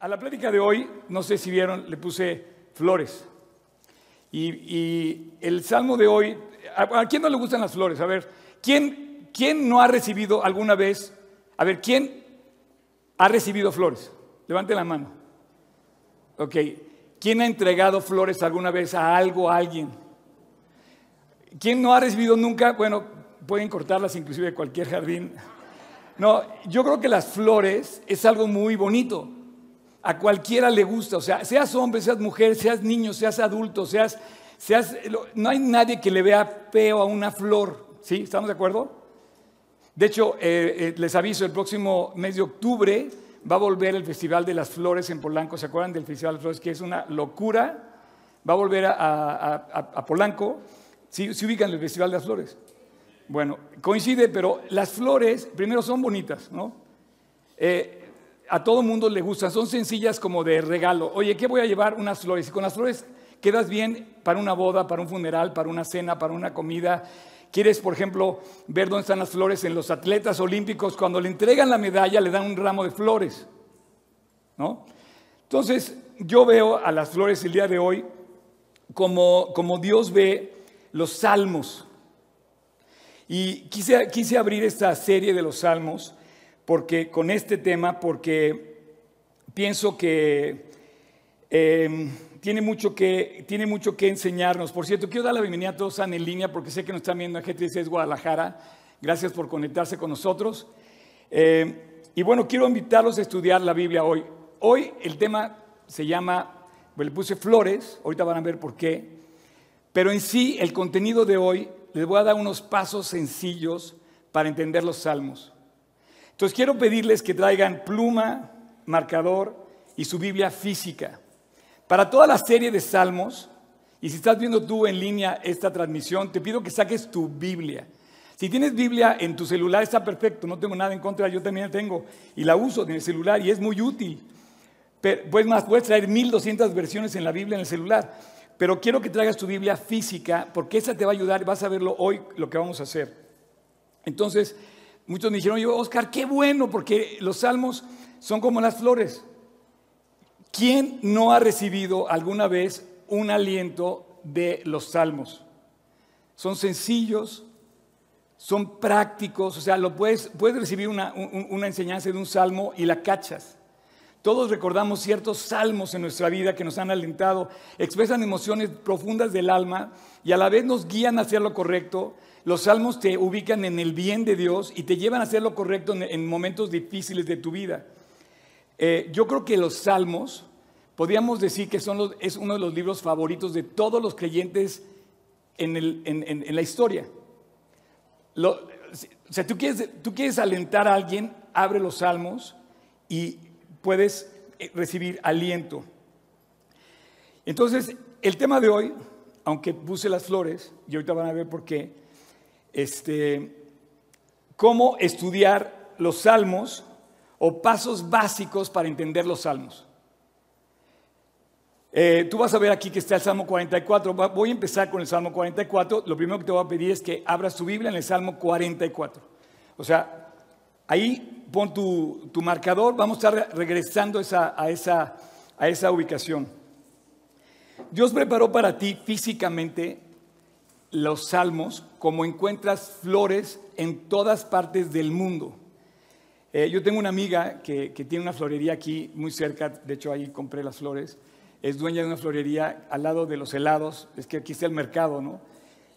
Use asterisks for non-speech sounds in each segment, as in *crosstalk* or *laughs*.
A la plática de hoy, no sé si vieron, le puse flores. Y, el salmo de hoy, ¿a, quién no le gustan las flores? A ver, ¿quién, ¿quién no ha recibido alguna vez? A ver, ¿quién ha recibido flores? Levante la mano. Ok, ¿quién ha entregado flores alguna vez a algo, a alguien? ¿Quién no ha recibido nunca? Bueno, pueden cortarlas inclusive de cualquier jardín. No, yo creo que las flores es algo muy bonito. A cualquiera le gusta, o sea, seas hombre, seas mujer, seas niño, seas adulto, seas, seas, no hay nadie que le vea feo a una flor, ¿sí? ¿Estamos de acuerdo? De hecho, eh, eh, les aviso, el próximo mes de octubre va a volver el Festival de las Flores en Polanco. ¿Se acuerdan del Festival de las Flores? Que es una locura. Va a volver a, Polanco. ¿Sí, ¿Se ubican el Festival de las Flores? Bueno, coincide, pero las flores, primero, son bonitas, ¿no? Eh, a todo mundo le gustan, son sencillas como de regalo. Oye, ¿qué voy a llevar? Unas flores. Y con las flores quedas bien para una boda, para un funeral, para una cena, para una comida. ¿Quieres, por ejemplo, ver dónde están las flores en los atletas olímpicos? Cuando le entregan la medalla, le dan un ramo de flores, ¿no? Entonces, yo veo a las flores el día de hoy como, como Dios ve los salmos. Y quise, quise abrir esta serie de los salmos porque, con este tema porque pienso que em, tiene, mucho que tiene mucho que enseñarnos. Por cierto, quiero dar la bienvenida a todos en línea porque sé que nos están viendo en GTC Guadalajara. Gracias por conectarse con nosotros. Em, y bueno, quiero invitarlos a estudiar la Biblia hoy. Hoy el tema se llama, le puse flores, ahorita van a ver por qué, pero en sí el contenido de hoy les voy a dar unos pasos sencillos para entender los salmos. Entonces quiero pedirles que traigan pluma, marcador y su Biblia física. Para toda la serie de salmos, y si estás viendo tú en línea esta transmisión, te pido que saques tu Biblia. Si tienes Biblia en tu celular está perfecto, no tengo nada en contra, yo también la tengo y la uso en el celular y es muy útil. pues más, puedes traer 1200 versiones en la Biblia en el celular. Pero quiero que traigas tu Biblia física porque esa te va a ayudar, vas a verlo hoy lo que vamos a hacer. Entonces, muchos me dijeron, yo, Oscar, qué bueno, porque los salmos son como las flores. ¿Quién no ha recibido alguna vez un aliento de los salmos? Son sencillos, son prácticos, o sea, lo puedes, puedes recibir una, una enseñanza de un salmo y la cachas. Todos recordamos ciertos salmos en nuestra vida que nos han alentado, expresan emociones profundas del alma y a la vez nos guían a hacer lo correcto. Los salmos te ubican en el bien de Dios y te llevan a hacer lo correcto en, momentos difíciles de tu vida. Eh, yo creo que los salmos, podríamos decir que son es uno de los libros favoritos de todos los creyentes en, la historia. o sea, tú quieres, tú quieres alentar a alguien, abre los salmos y puedes eh, recibir aliento. Entonces, el tema de hoy, aunque puse las flores, y ahorita van a ver por qué, este, cómo estudiar los salmos o pasos básicos para entender los salmos. Eh, tú vas a ver aquí que está el Salmo 44. Voy a empezar con el Salmo 44. Lo primero que te voy a pedir es que abras tu Biblia en el Salmo 44. O sea, Ahí pon tu, marcador, vamos a estar regresando a, esa, a esa ubicación. Dios preparó para ti físicamente los salmos como encuentras flores en todas partes del mundo. Eh, yo tengo una amiga que, tiene una florería aquí muy cerca, de hecho ahí compré las flores, es dueña de una florería al lado de los helados, es que aquí está el mercado, ¿no?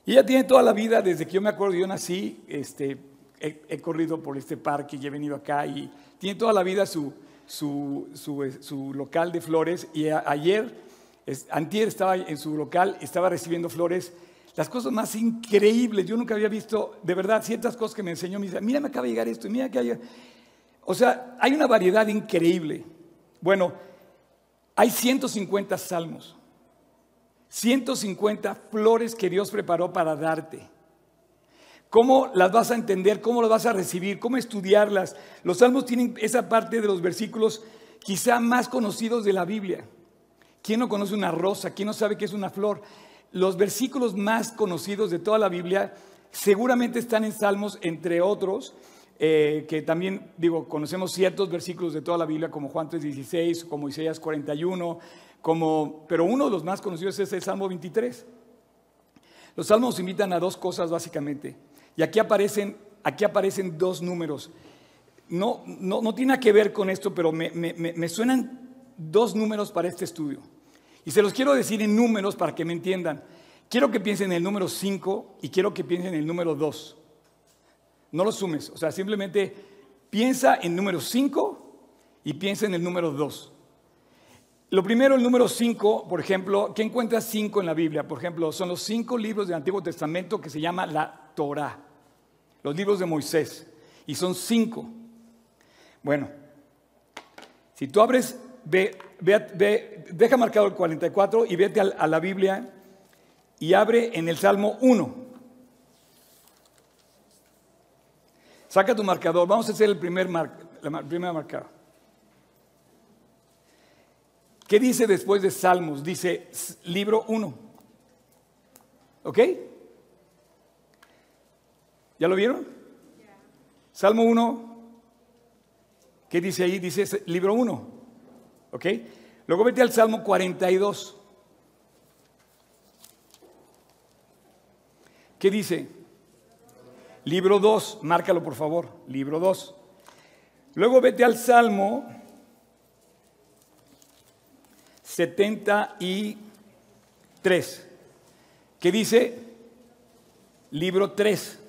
Y ella tiene toda la vida, desde que yo me acuerdo, yo nací, este, he, corrido por este parque y he venido acá y tiene toda la vida su, su, su, local de flores y ayer, antier estaba en su local, estaba recibiendo flores, las cosas más increíbles, yo nunca había visto, de verdad, ciertas cosas que me enseñó, me dice, mira, me acaba de llegar esto, mira que hay... O sea, hay una variedad increíble. Bueno, hay 150 salmos, 150 flores que Dios preparó para darte. ¿Cómo las vas a entender? ¿Cómo las vas a recibir? ¿Cómo estudiarlas? Los salmos tienen esa parte de los versículos quizá más conocidos de la Biblia. ¿Quién no conoce una rosa? ¿Quién no sabe qué es una flor? Los versículos más conocidos de toda la Biblia seguramente están en salmos, entre otros. eh, que también, digo, conocemos ciertos versículos de toda la Biblia, como Juan 3.16, como Isaías 41, como, pero uno de los más conocidos es el Salmo 23. Los salmos invitan a dos cosas básicamente. Y aquí aparecen, aquí aparecen dos números. No, no, no tiene que ver con esto, pero me, me, me suenan dos números para este estudio. Y se los quiero decir en números para que me entiendan. Quiero que piensen en el número 5 y quiero que piensen en el número 2. No lo sumes, o sea, simplemente piensa en número 5 y piensa en el número 2. Lo primero, el número 5, por ejemplo, ¿qué encuentras 5 en la Biblia? Por ejemplo, son los cinco libros del Antiguo Testamento que se llama la Torah, los libros de Moisés, y son cinco. Bueno, si tú abres, ve, ve, deja marcado el 44 y vete a, la Biblia y abre en el Salmo 1. Saca tu marcador, vamos a hacer el primer, mar, la primera marcador. ¿Qué dice después de Salmos? Dice libro 1. ¿Ok? ¿Ya lo vieron? Salmo 1. ¿Qué dice ahí? Dice libro 1. ¿Ok? Luego vete al Salmo 42. ¿Qué dice? Libro 2, márcalo por favor, libro 2. Luego vete al Salmo 73. ¿Qué dice? Libro 3.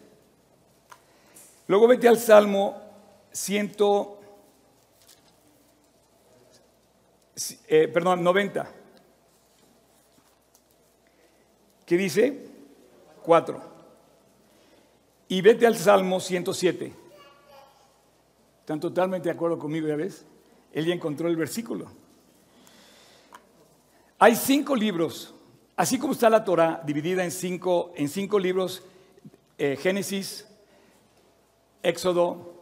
Luego vete al Salmo 100, eh, perdón, 90. ¿Qué dice? 4. Y vete al Salmo 107. ¿Están totalmente de acuerdo conmigo, ya ves? Él ya encontró el versículo. Hay cinco libros, así como está la Torah dividida en cinco, en cinco libros, eh, Génesis, Éxodo,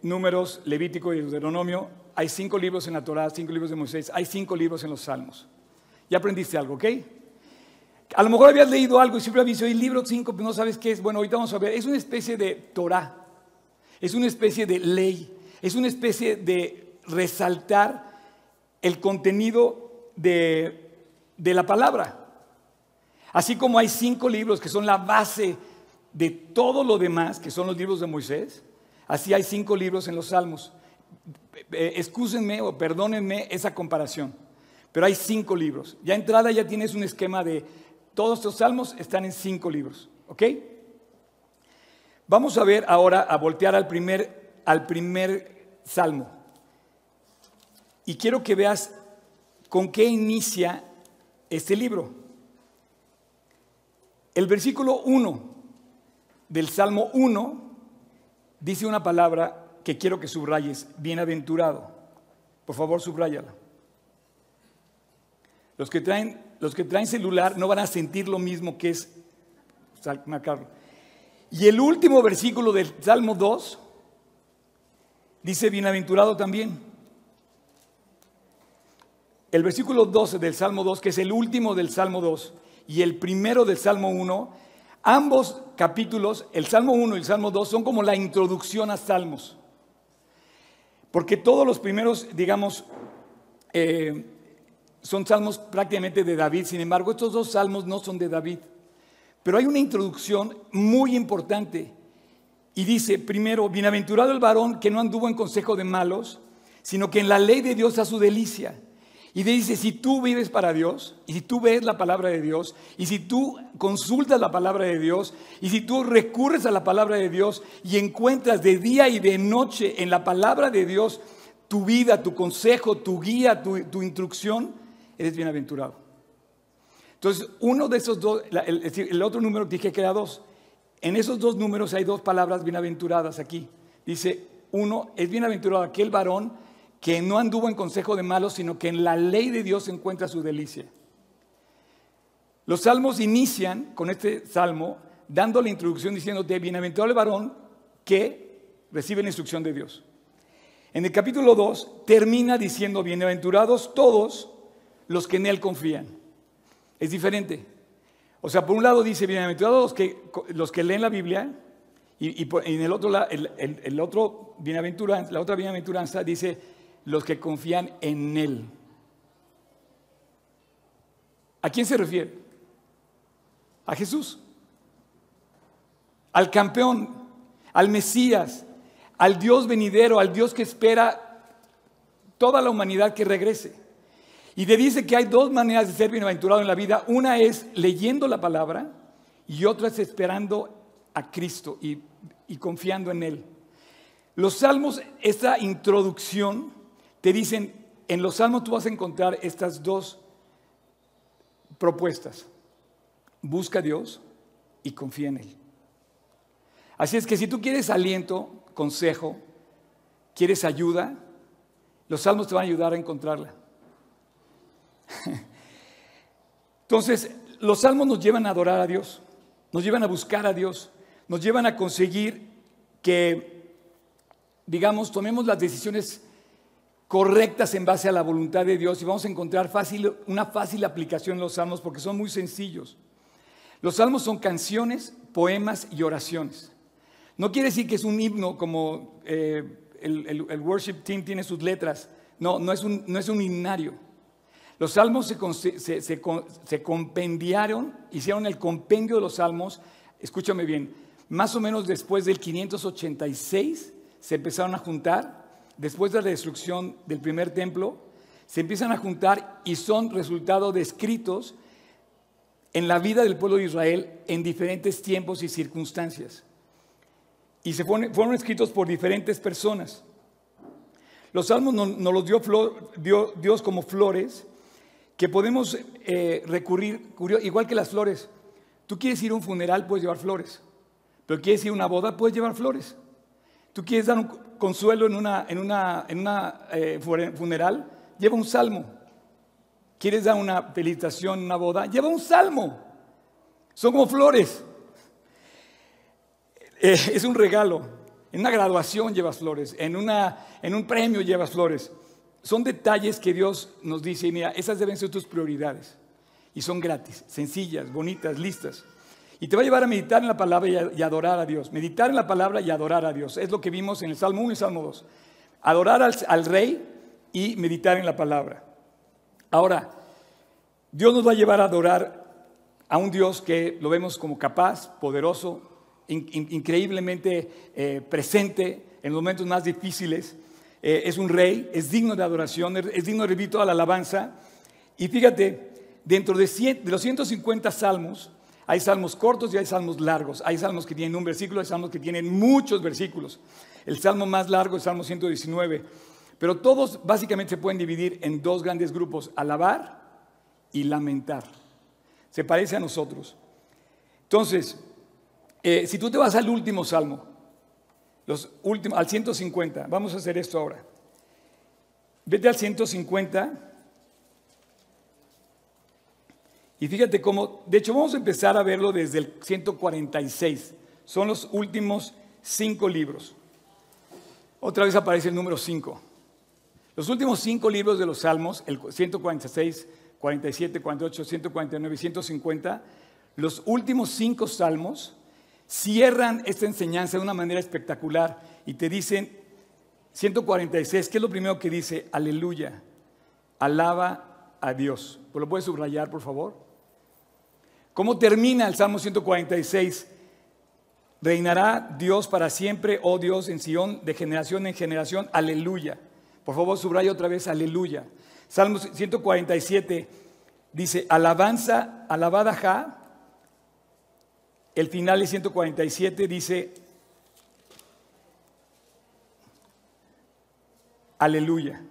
Números, Levítico y Deuteronomio. Hay cinco libros en la Torah, cinco libros de Moisés, hay cinco libros en los Salmos. Ya aprendiste algo, ¿ok? A lo mejor habías leído algo y siempre habías dicho, el libro 5, pero no sabes qué es. Bueno, ahorita vamos a ver. Es una especie de Torah, es una especie de ley, es una especie de resaltar el contenido de, la palabra. Así como hay cinco libros que son la base de todo lo demás, que son los libros de Moisés, así hay cinco libros en los Salmos. Eh, excúsenme o perdónenme esa comparación, pero hay cinco libros. Ya entrada ya tienes un esquema de todos estos salmos están en cinco libros, ¿ok? Vamos a ver ahora a voltear al primer, al primer salmo. Y quiero que veas ¿Con qué inicia este libro? El versículo 1 del Salmo 1 dice una palabra que quiero que subrayes, bienaventurado. Por favor, subrayala. Los que traen, los que traen celular no van a sentir lo mismo que es marcarlo. Y el último versículo del Salmo 2 dice bienaventurado también. El versículo 12 del Salmo 2, que es el último del Salmo 2, y el primero del Salmo 1, ambos capítulos, el Salmo 1 y el Salmo 2, son como la introducción a Salmos. Porque todos los primeros, digamos, eh, son salmos prácticamente de David. Sin embargo, estos dos salmos no son de David. Pero hay una introducción muy importante. Y dice, primero, bienaventurado el varón que no anduvo en consejo de malos, sino que en la ley de Dios a su delicia. Y dice, si tú vives para Dios, y si tú ves la palabra de Dios, y si tú consultas la palabra de Dios, y si tú recurres a la palabra de Dios y encuentras de día y de noche en la palabra de Dios tu vida, tu consejo, tu guía, tu, instrucción, eres bienaventurado. Entonces, uno de esos dos, el, otro número dije que era dos. En esos dos números hay dos palabras bienaventuradas aquí. Dice, uno, es bienaventurado aquel varón que no anduvo en consejo de malos, sino que en la ley de Dios encuentra su delicia. Los salmos inician con este salmo dando la introducción diciendo de bienaventurado el varón que recibe la instrucción de Dios. En el capítulo 2 termina diciendo bienaventurados todos los que en él confían. Es diferente. O sea, por un lado dice bienaventurados los que, los que leen la Biblia Y, en el otro, el, otro bienaventuranza, la otra bienaventuranza dice, los que confían en Él. ¿A quién se refiere? A Jesús, al campeón, al Mesías, al Dios venidero, al Dios que espera toda la humanidad que regrese. Y te dice que hay dos maneras de ser bienaventurado en la vida. Una es leyendo la palabra y otra es esperando a Cristo y, y confiando en Él. Los salmos, esta introducción, te dicen, en los salmos tú vas a encontrar estas dos propuestas. Busca a Dios y confía en Él. Así es que si tú quieres aliento, consejo, quieres ayuda, los salmos te van a ayudar a encontrarla. *laughs* Entonces, los salmos nos llevan a adorar a Dios, nos llevan a buscar a Dios, nos llevan a conseguir que, digamos, tomemos las decisiones correctas en base a la voluntad de Dios y vamos a encontrar fácil, una fácil aplicación en los salmos porque son muy sencillos. Los salmos son canciones, poemas y oraciones. No quiere decir que es un himno como eh, el, worship team tiene sus letras. No, no es un, no es un himnario. Los salmos se, se, compendiaron, hicieron el compendio de los salmos, escúchame bien, más o menos después del 586 se empezaron a juntar, después de la destrucción del primer templo, se empiezan a juntar y son resultado de escritos en la vida del pueblo de Israel en diferentes tiempos y circunstancias y se fueron escritos por diferentes personas. Los salmos nos, los dio, Dios como flores que podemos eh, recurrir, igual que las flores. Tú quieres ir a un funeral, puedes llevar flores. Pero quieres ir a una boda, puedes llevar flores. Tú quieres dar un consuelo en una, en una, en una eh, funeral, lleva un salmo. Quieres dar una felicitación una boda, lleva un salmo. Son como flores. *laughs* Eh, es un regalo. En una graduación llevas flores, en, una, en un premio llevas flores. Son detalles que Dios nos dice, mira, esas deben ser tus prioridades. Y son gratis, sencillas, bonitas, listas. Y te va a llevar a meditar en la palabra y, adorar a Dios. Meditar en la palabra y adorar a Dios. Es lo que vimos en el Salmo 1 y Salmo 2. Adorar al, Rey y meditar en la palabra. Ahora, Dios nos va a llevar a adorar a un Dios que lo vemos como capaz, poderoso, increíblemente eh, presente en los momentos más difíciles. Eh, es un rey, es digno de adoración, es digno de recibir toda la alabanza. Y fíjate, dentro de, de los 150 salmos, hay salmos cortos y hay salmos largos. Hay salmos que tienen un versículo, hay salmos que tienen muchos versículos. El salmo más largo es el Salmo 119. Pero todos básicamente se pueden dividir en dos grandes grupos, alabar y lamentar. Se parece a nosotros. Entonces, eh, si tú te vas al último salmo, los últimos, al 150, vamos a hacer esto ahora. Vete al 150 y fíjate cómo, de hecho vamos a empezar a verlo desde el 146. Son los últimos cinco libros. Otra vez aparece el número 5. Los últimos cinco libros de los Salmos, el 146, 47, 48, 149 y 150, los últimos cinco salmos cierran esta enseñanza de una manera espectacular y te dicen, 146, ¿qué es lo primero que dice? Aleluya, alaba a Dios. ¿Pues ¿Lo subrayar, por favor? ¿Cómo termina el Salmo 146? Reinará Dios para siempre, oh Dios, en Sion, de generación en generación. Aleluya. Por favor, subraya otra vez, aleluya. Salmo 147 dice, alabanza, alabada Ja, el final de 147 dice, aleluya.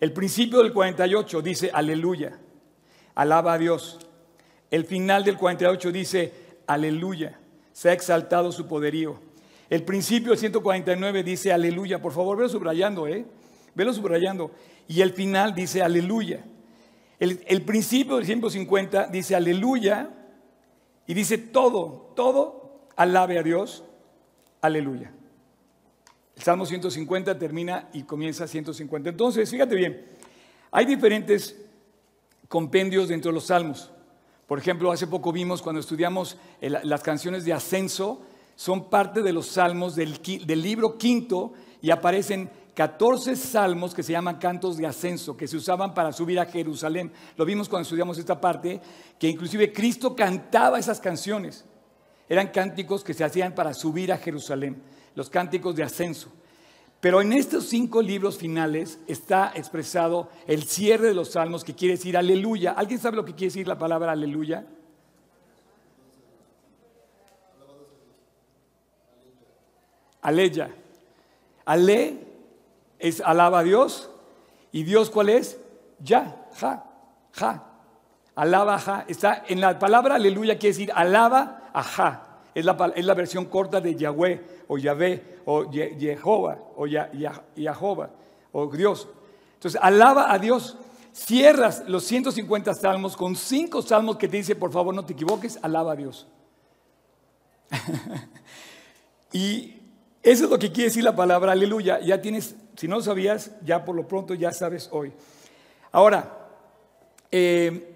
El principio del 48 dice, aleluya, alaba a Dios. El final del 48 dice, aleluya, se ha exaltado su poderío. El principio del 149 dice, aleluya. Por favor, velo subrayando, ¿eh? Velo subrayando. Y el final dice, aleluya. El, el principio del 150 dice, aleluya. Y dice todo, todo, alabe a Dios, aleluya. El Salmo 150 termina y comienza 150. Entonces, fíjate bien, hay diferentes compendios dentro de los salmos. Por ejemplo, hace poco vimos cuando estudiamos las canciones de ascenso, son parte de los salmos del, del libro quinto y aparecen 14 salmos que se llaman cantos de ascenso, que se usaban para subir a Jerusalén. Lo vimos cuando estudiamos esta parte, que inclusive Cristo cantaba esas canciones. Eran cánticos que se hacían para subir a Jerusalén, los cánticos de ascenso. Pero en estos cinco libros finales está expresado el cierre de los salmos que quiere decir aleluya. ¿Alguien sabe lo que quiere decir la palabra aleluya? Aleya. Ale es alaba a Dios. ¿Y Dios cuál es? Ya, ja, ja. Alaba, ja. Está en la palabra aleluya quiere decir alaba a ja. Es la, es la versión corta de Yahweh o Yahvé o Jehová o Yahová o Dios. Entonces, alaba a Dios. Cierras los 150 salmos con cinco salmos que te dice, por favor, no te equivoques, alaba a Dios. *laughs* y eso es lo que quiere decir la palabra aleluya. Ya tienes, si no lo sabías, ya por lo pronto ya sabes hoy. Ahora, eh,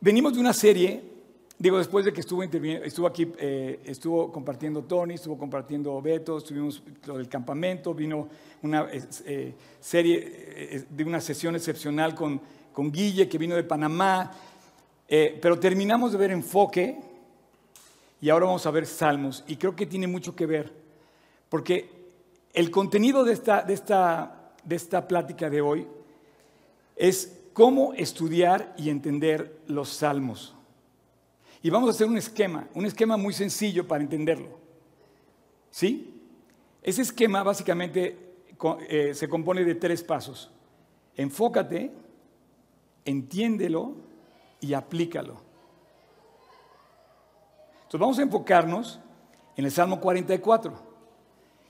venimos de una serie Digo, después de que estuvo, estuvo aquí, eh, estuvo compartiendo Tony, estuvo compartiendo Beto, estuvimos lo del campamento, vino una eh, serie eh, de una sesión excepcional con, con Guille, que vino de Panamá, pero terminamos de ver enfoque y ahora vamos a ver salmos, y creo que tiene mucho que ver, porque el contenido de esta, de esta, de esta plática de hoy es cómo estudiar y entender los salmos. Y vamos a hacer un esquema, un esquema muy sencillo para entenderlo. ¿Sí? Ese esquema básicamente eh, se compone de tres pasos. Enfócate, entiéndelo y aplícalo. Entonces vamos a enfocarnos en el Salmo 44.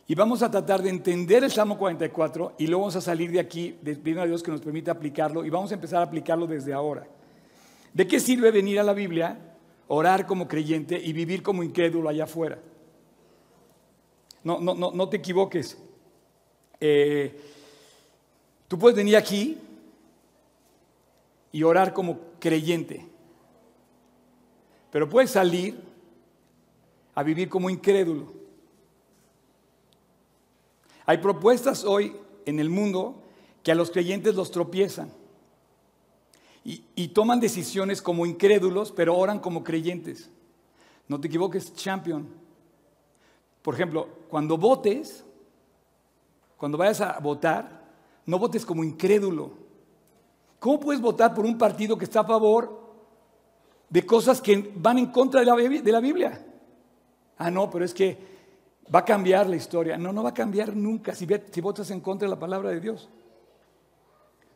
Y vamos a tratar de entender el Salmo 44 y luego vamos a salir de aquí pidiendo a Dios que nos permita aplicarlo y vamos a empezar a aplicarlo desde ahora. ¿De qué sirve venir a la Biblia orar como creyente y vivir como incrédulo allá afuera. No, no, no, no te equivoques. Eh, tú puedes venir aquí y orar como creyente, pero puedes salir a vivir como incrédulo. Hay propuestas hoy en el mundo que a los creyentes los tropiezan y, toman decisiones como incrédulos, pero oran como creyentes. No te equivoques, champion. Por ejemplo, cuando votes, cuando vayas a votar, no votes como incrédulo. ¿Cómo puedes votar por un partido que está a favor de cosas que van en contra de la Biblia? Ah, no, pero es que va a cambiar la historia. No, no va a cambiar nunca si, si votas en contra de la palabra de Dios.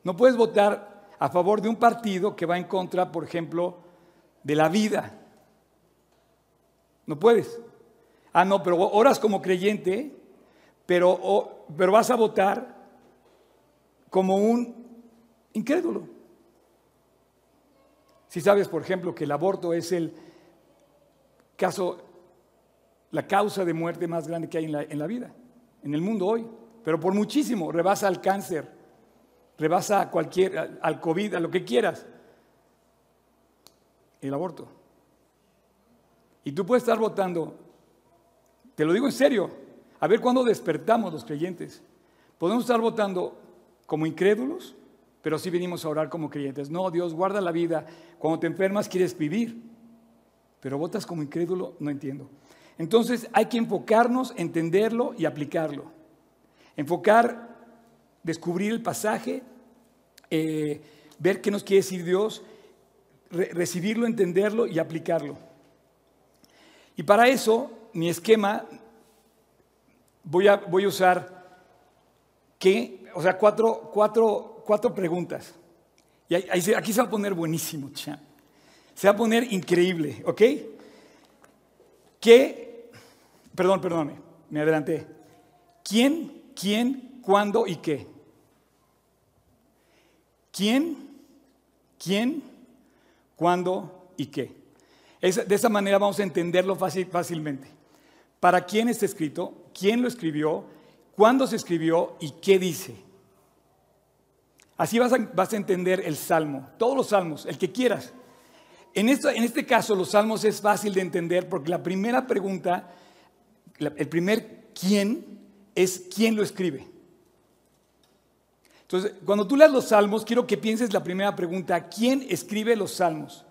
No puedes votar a favor de un partido que va en contra, por ejemplo, de la vida. No puedes. Ah, no, pero oras como creyente, pero, pero vas a votar como un incrédulo. Si sabes, por ejemplo, que el aborto es el caso, la causa de muerte más grande que hay en la, en la vida, en el mundo hoy, pero por muchísimo, rebasa al cáncer, rebasa a cualquier, al COVID, a lo que quieras. El aborto. Y tú puedes estar votando, te lo digo en serio, a ver cuándo despertamos los creyentes. Podemos estar votando como incrédulos, pero sí venimos a orar como creyentes. No, Dios guarda la vida. Cuando te enfermas quieres vivir, pero votas como incrédulo, no entiendo. Entonces hay que enfocarnos, entenderlo y aplicarlo. Enfocar descubrir el pasaje, eh, ver qué nos quiere decir Dios, recibirlo, entenderlo y aplicarlo. Y para eso, mi esquema, voy a, voy a usar que, o sea, cuatro, cuatro, cuatro preguntas. Y aquí se va a poner buenísimo, Se va a poner increíble, ¿ok? ¿Qué? Perdón, perdón, me adelanté. ¿Quién, quién, cuándo y qué. ¿Quién? ¿Quién? ¿Cuándo y qué? de esa manera vamos a entenderlo fácilmente. ¿Para quién está escrito? ¿Quién lo escribió? ¿Cuándo se escribió? ¿Y qué dice? Así vas a, vas a entender el salmo, todos los salmos, el que quieras. En, en este caso, los salmos es fácil de entender porque la primera pregunta, el primer quién es quién lo escribe. Entonces, cuando tú leas los salmos, quiero que pienses la primera pregunta, ¿quién escribe los salmos?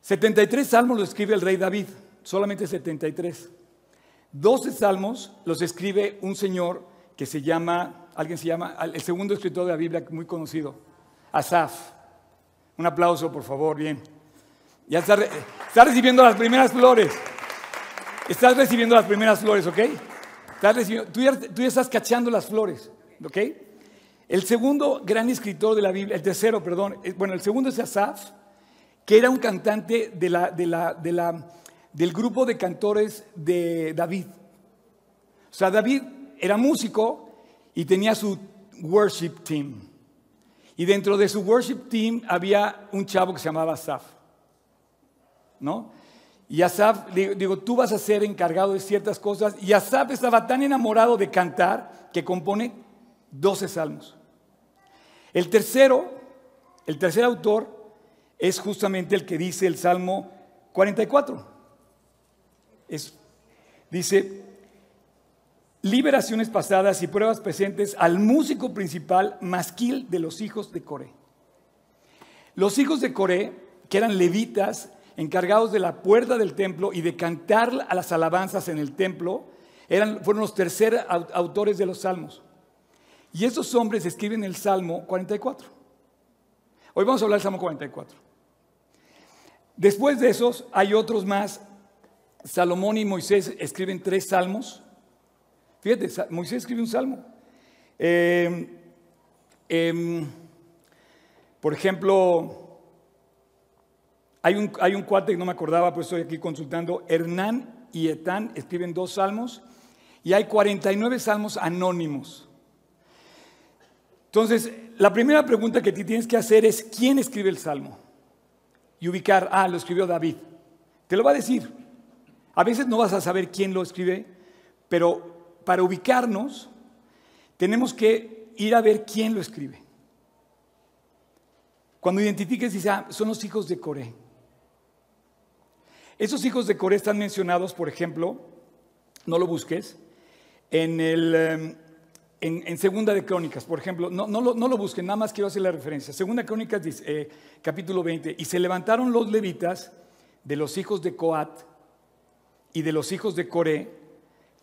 73 salmos los escribe el rey David, solamente 73. 12 salmos los escribe un señor que se llama, alguien se llama, el segundo escritor de la Biblia muy conocido, Asaf. Un aplauso, por favor, bien. Ya está, recibiendo las primeras flores. Estás recibiendo las primeras flores, ¿ok? tú, tú ya estás cachando las flores, ¿ok? El segundo gran escritor de la Biblia, el tercero, perdón, eh, bueno, el segundo es Asaf, que era un cantante del grupo de cantores de David. O sea, David era músico y tenía su worship team. Y dentro de su worship team había un chavo que se llamaba Asaf. ¿No? Y Asaf, digo, tú vas a ser encargado de ciertas cosas. Y Asaf estaba tan enamorado de cantar que compone 12 salmos. El tercero, el tercer autor es justamente el que dice el Salmo 44. Es, dice, liberaciones pasadas y pruebas presentes al músico principal masquil de los hijos de Coré. Los hijos de Coré, que eran levitas, encargados de la puerta del templo y de cantar a las alabanzas en el templo, eran, fueron los terceros autores de los salmos. Y esos hombres escriben el Salmo 44. Hoy vamos a hablar del Salmo 44. Después de esos hay otros más. Salomón y Moisés escriben tres salmos. Fíjate, Moisés escribe un salmo. Em, em, por ejemplo, hay un, hay un que no me acordaba, pues estoy aquí consultando. Hernán y Etán escriben dos salmos. Y hay 49 salmos anónimos. Entonces, la primera pregunta que tienes que hacer es, ¿quién escribe el Salmo? Y ubicar, ah, lo escribió David. Te lo va a decir. A veces no vas a saber quién lo escribe, pero para ubicarnos tenemos que ir a ver quién lo escribe. Cuando identifiques, dice, ah, son los hijos de Coré. Esos hijos de Coré están mencionados, por ejemplo, no lo busques, en el, en, Segunda de Crónicas, por ejemplo, no, no, lo, busquen, nada más quiero hacer la referencia. Segunda de Crónicas, dice, eh, capítulo 20, y se levantaron los levitas de los hijos de Coat y de los hijos de Coré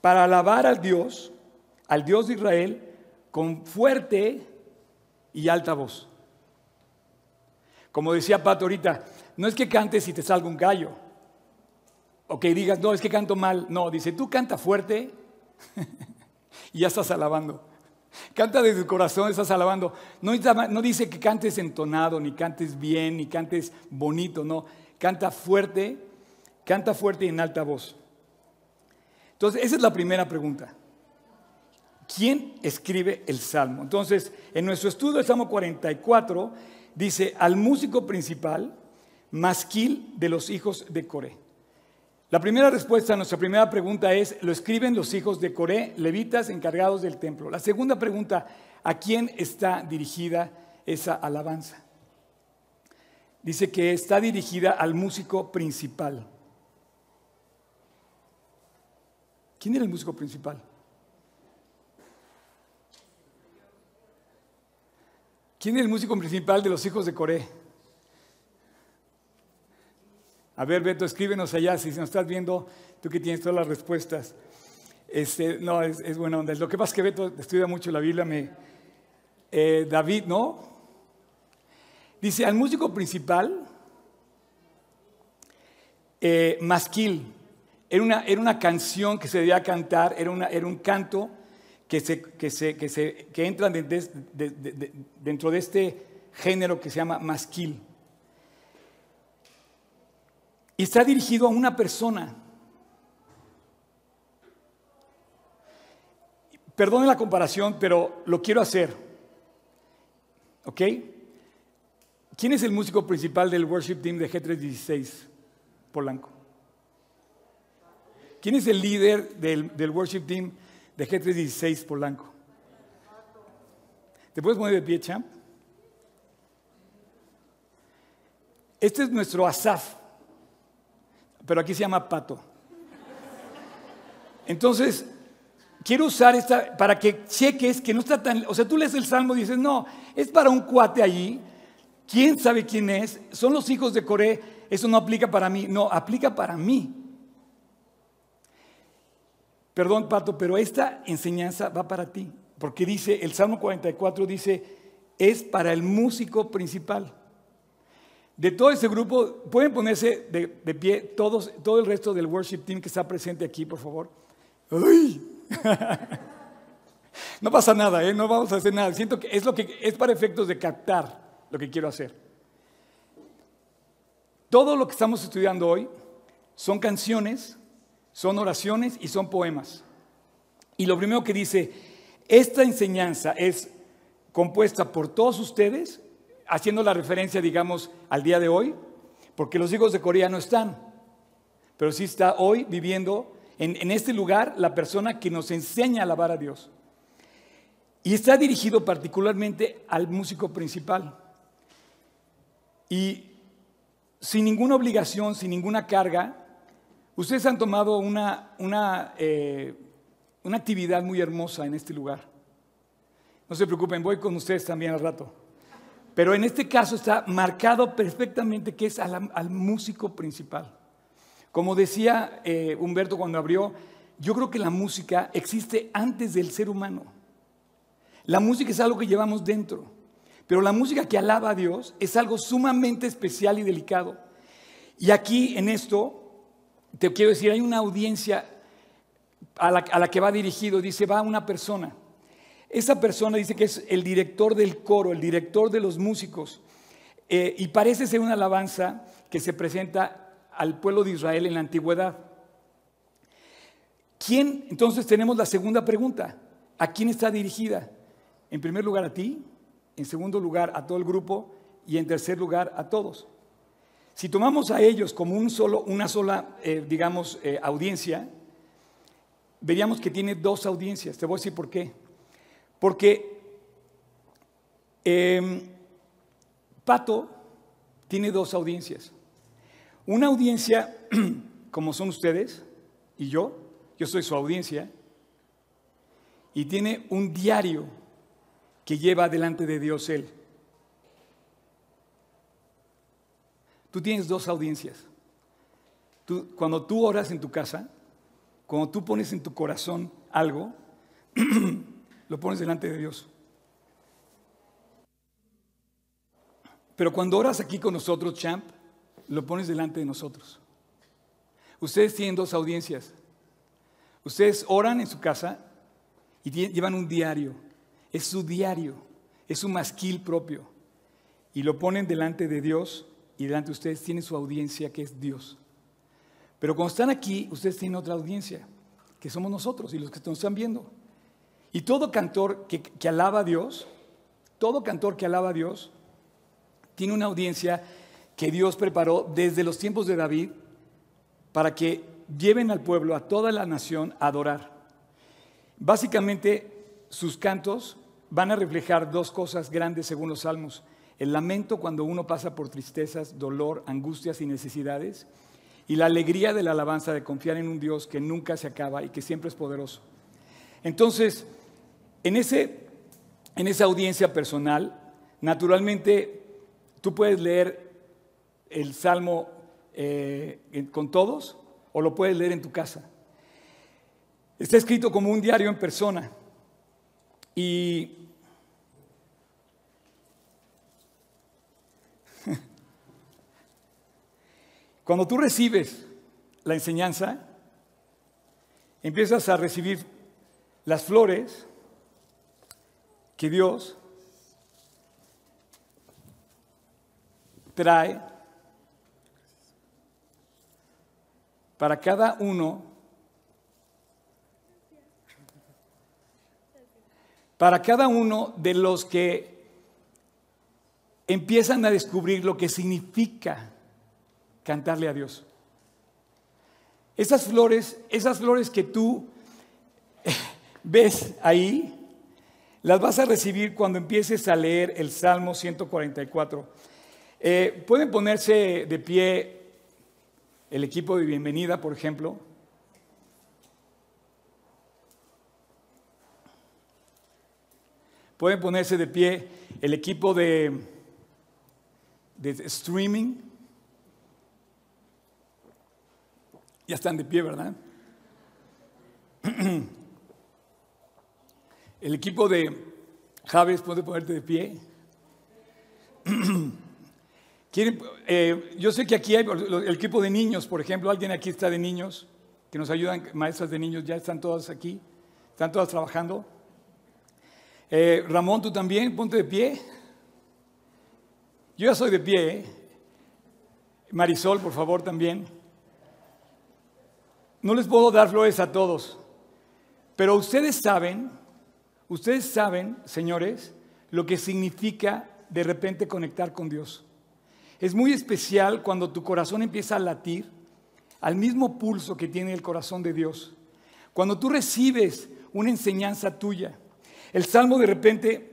para alabar al Dios, al Dios de Israel, con fuerte y alta voz. Como decía Pato ahorita, no es que cantes y te salga un gallo, o que digas, no, es que canto mal. No, dice, tú canta fuerte *laughs* y ya estás alabando. Canta desde el corazón, estás alabando. No, no dice que cantes entonado, ni cantes bien, ni cantes bonito, no. Canta fuerte, canta fuerte y en alta voz. Entonces, esa es la primera pregunta. ¿Quién escribe el salmo? Entonces, en nuestro estudio del Salmo 44 dice al músico principal, masquil de los hijos de Coré. La primera respuesta a nuestra primera pregunta es, lo escriben los hijos de Coré, levitas encargados del templo. La segunda pregunta, ¿a quién está dirigida esa alabanza? Dice que está dirigida al músico principal. ¿Quién era el músico principal? ¿Quién era el músico principal de los hijos de Coré? A ver, Beto, escríbenos allá si nos estás viendo, tú que tienes todas las respuestas. Este, no, es, buena onda. Lo que pasa es que Beto estudia mucho la Biblia. Me, eh, David, ¿no? Dice, al músico principal, eh, Masquil, era una, era una canción que se debía cantar, era, una, era un canto que, se, que, se, que, se, que entra dentro de este género que se llama Masquil. Y está dirigido a una persona. Perdone la comparación, pero lo quiero hacer. ¿Ok? ¿Quién es el músico principal del worship team de G316? Polanco. ¿Quién es el líder del, del worship team de G316 Polanco? ¿Te puedes poner de pie, champ? Este es nuestro Asaf, pero aquí se llama Pato. Entonces, quiero usar esta para que cheques que no está tan, o sea, tú lees el Salmo y dices, no, es para un cuate allí, ¿quién sabe quién es? Son los hijos de Coré, eso no aplica para mí, no, aplica para mí. Perdón, Pato, pero esta enseñanza va para ti, porque dice, el Salmo 44 dice, es para el músico principal. De todo ese grupo, pueden ponerse de, pie todos, todo el resto del worship team que está presente aquí, por favor. *laughs* No pasa nada, ¿eh? no vamos a hacer nada. Siento que es, lo que es para efectos de captar lo que quiero hacer. Todo lo que estamos estudiando hoy son canciones, son oraciones y son poemas. Y lo primero que dice, esta enseñanza es compuesta por todos ustedes haciendo la referencia, digamos, al día de hoy, porque los hijos de Corea no están, pero sí está hoy viviendo en, este lugar la persona que nos enseña a alabar a Dios. Y está dirigido particularmente al músico principal. Y sin ninguna obligación, sin ninguna carga, ustedes han tomado una, una, eh, una actividad muy hermosa en este lugar. No se preocupen, voy con ustedes también al rato. Pero en este caso está marcado perfectamente que es al, músico principal. Como decía eh, Humberto cuando abrió, yo creo que la música existe antes del ser humano. La música es algo que llevamos dentro, pero la música que alaba a Dios es algo sumamente especial y delicado. Y aquí en esto, te quiero decir, hay una audiencia a la, a la que va dirigido, dice, va una persona esa persona dice que es el director del coro, el director de los músicos, eh, y parece ser una alabanza que se presenta al pueblo de Israel en la antigüedad. ¿Quién? Entonces tenemos la segunda pregunta. ¿A quién está dirigida? En primer lugar a ti, en segundo lugar a todo el grupo y en tercer lugar a todos. Si tomamos a ellos como un solo, una sola, eh, digamos, eh, audiencia, veríamos que tiene dos audiencias. Te voy a decir por qué. Porque em, Pato tiene dos audiencias. Una audiencia, *clears throat* como son ustedes y yo, yo soy su audiencia, y tiene un diario que lleva delante de Dios él. Tú tienes dos audiencias. cuando tú oras en tu casa, cuando tú pones en tu corazón algo, *clears throat* lo pones delante de Dios. Pero cuando oras aquí con nosotros, champ, lo pones delante de nosotros. Ustedes tienen dos audiencias. Ustedes oran en su casa y llevan un diario. Es su diario, es su masquil propio. Y lo ponen delante de Dios y delante de ustedes tienen su audiencia que es Dios. Pero cuando están aquí, ustedes tienen otra audiencia, que somos nosotros y los que nos están viendo. Y todo cantor que, alaba a Dios, todo cantor que alaba a Dios, tiene una audiencia que Dios preparó desde los tiempos de David para que lleven al pueblo, a toda la nación, a adorar. Básicamente, sus cantos van a reflejar dos cosas grandes según los salmos. El lamento cuando uno pasa por tristezas, dolor, angustias y necesidades. Y la alegría de la alabanza de confiar en un Dios que nunca se acaba y que siempre es poderoso. Entonces, en, ese, en esa audiencia personal, naturalmente, tú puedes leer el Salmo eh, con todos o lo puedes leer en tu casa. Está escrito como un diario en persona. Y *laughs* cuando tú recibes la enseñanza, empiezas a recibir las flores que Dios trae para cada uno, para cada uno de los que empiezan a descubrir lo que significa cantarle a Dios. Esas flores, esas flores que tú *laughs* ves ahí, las vas a recibir cuando empieces a leer el Salmo 144. Eh, Pueden ponerse de pie el equipo de bienvenida, por ejemplo. Pueden ponerse de pie el equipo de, de streaming. Ya están de pie, ¿verdad? *clears throat* El equipo de Javes puede ponerte de pie. *clears throat* Eh, yo sé que aquí hay el equipo de niños, por ejemplo, alguien aquí está de niños, que nos ayudan, maestras de niños, ya están todas aquí, están todas trabajando. Eh, Ramón, tú también, ponte de pie. Yo ya soy de pie. ¿eh? Marisol, por favor, también. No les puedo dar flores a todos, pero ustedes saben, ustedes saben, señores, lo que significa de repente conectar con Dios. Es muy especial cuando tu corazón empieza a latir al mismo pulso que tiene el corazón de Dios. Cuando tú recibes una enseñanza tuya. El Salmo de repente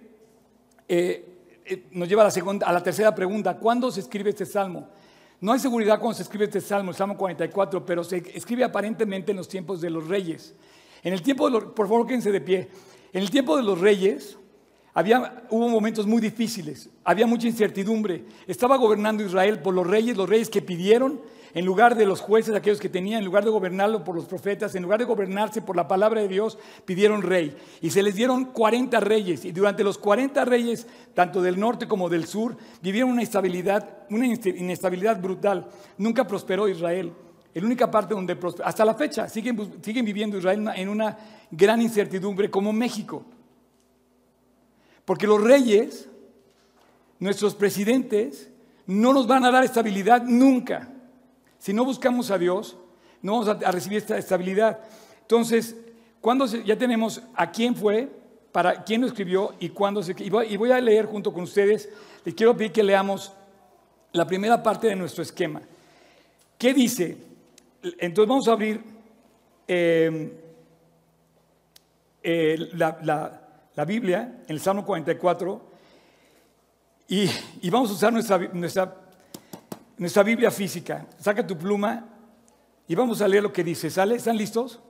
eh, eh, nos lleva a la, a la tercera pregunta. ¿Cuándo se escribe este Salmo? No hay seguridad cuando se escribe este Salmo, el Salmo 44, pero se escribe aparentemente en los tiempos de los reyes. En el tiempo de los, por favor, quédense de pie. En el tiempo de los reyes, había, hubo momentos muy difíciles, había mucha incertidumbre. Estaba gobernando Israel por los reyes, los reyes que pidieron, en lugar de los jueces, aquellos que tenían, en lugar de gobernarlo por los profetas, en lugar de gobernarse por la palabra de Dios, pidieron rey. Y se les dieron 40 reyes. Y durante los 40 reyes, tanto del norte como del sur, vivieron una inestabilidad brutal. Nunca prosperó Israel. La única parte donde hasta la fecha, siguen, siguen viviendo Israel en una gran incertidumbre como México. Porque los reyes, nuestros presidentes, no nos van a dar estabilidad nunca. Si no buscamos a Dios, no vamos a, recibir esta estabilidad. Entonces, cuando ya tenemos a quién fue, para quién lo escribió y cuándo se... Y voy, y voy a leer junto con ustedes, les quiero pedir que leamos la primera parte de nuestro esquema. ¿Qué dice? Entonces vamos a abrir eh, eh, la la Biblia, en el Salmo 44, y, vamos a usar nuestra, nuestra, nuestra Biblia física. Saca tu pluma y vamos a leer lo que dice. ¿Sale? ¿Están listos?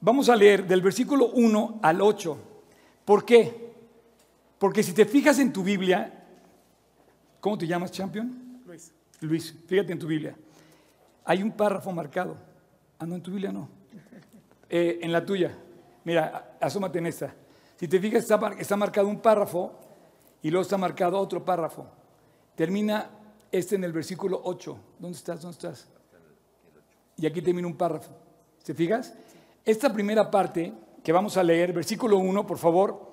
Vamos a leer del versículo 1 al 8. ¿Por qué? Porque si te fijas en tu Biblia, ¿cómo te llamas, champion? Luis. Luis, fíjate en tu Biblia. Hay un párrafo marcado. Ah, no, en tu Biblia no. Eh, en la tuya. Mira, asómate en esta. Si te fijas, está, marcado un párrafo y luego está marcado otro párrafo. Termina este en el versículo 8. ¿Dónde estás? ¿Dónde estás? Y aquí termina un párrafo. ¿Te fijas? Esta primera parte que vamos a leer, versículo 1, por favor,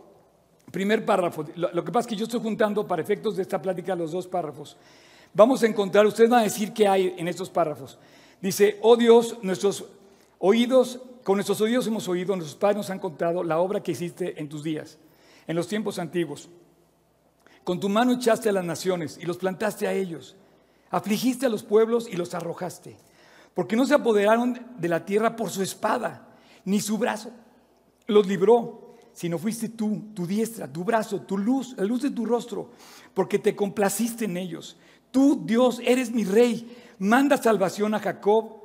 primer párrafo. Lo, lo, que pasa es que yo estoy juntando para efectos de esta plática los dos párrafos. Vamos a encontrar, ustedes van a decir qué hay en estos párrafos. Dice, oh Dios, nuestros oídos con nuestros oídos hemos oído, nuestros padres nos han contado la obra que hiciste en tus días, en los tiempos antiguos. Con tu mano echaste a las naciones y los plantaste a ellos. Afligiste a los pueblos y los arrojaste. Porque no se apoderaron de la tierra por su espada, ni su brazo los libró, sino fuiste tú, tu diestra, tu brazo, tu luz, la luz de tu rostro, porque te complaciste en ellos. Tú, Dios, eres mi rey. Manda salvación a Jacob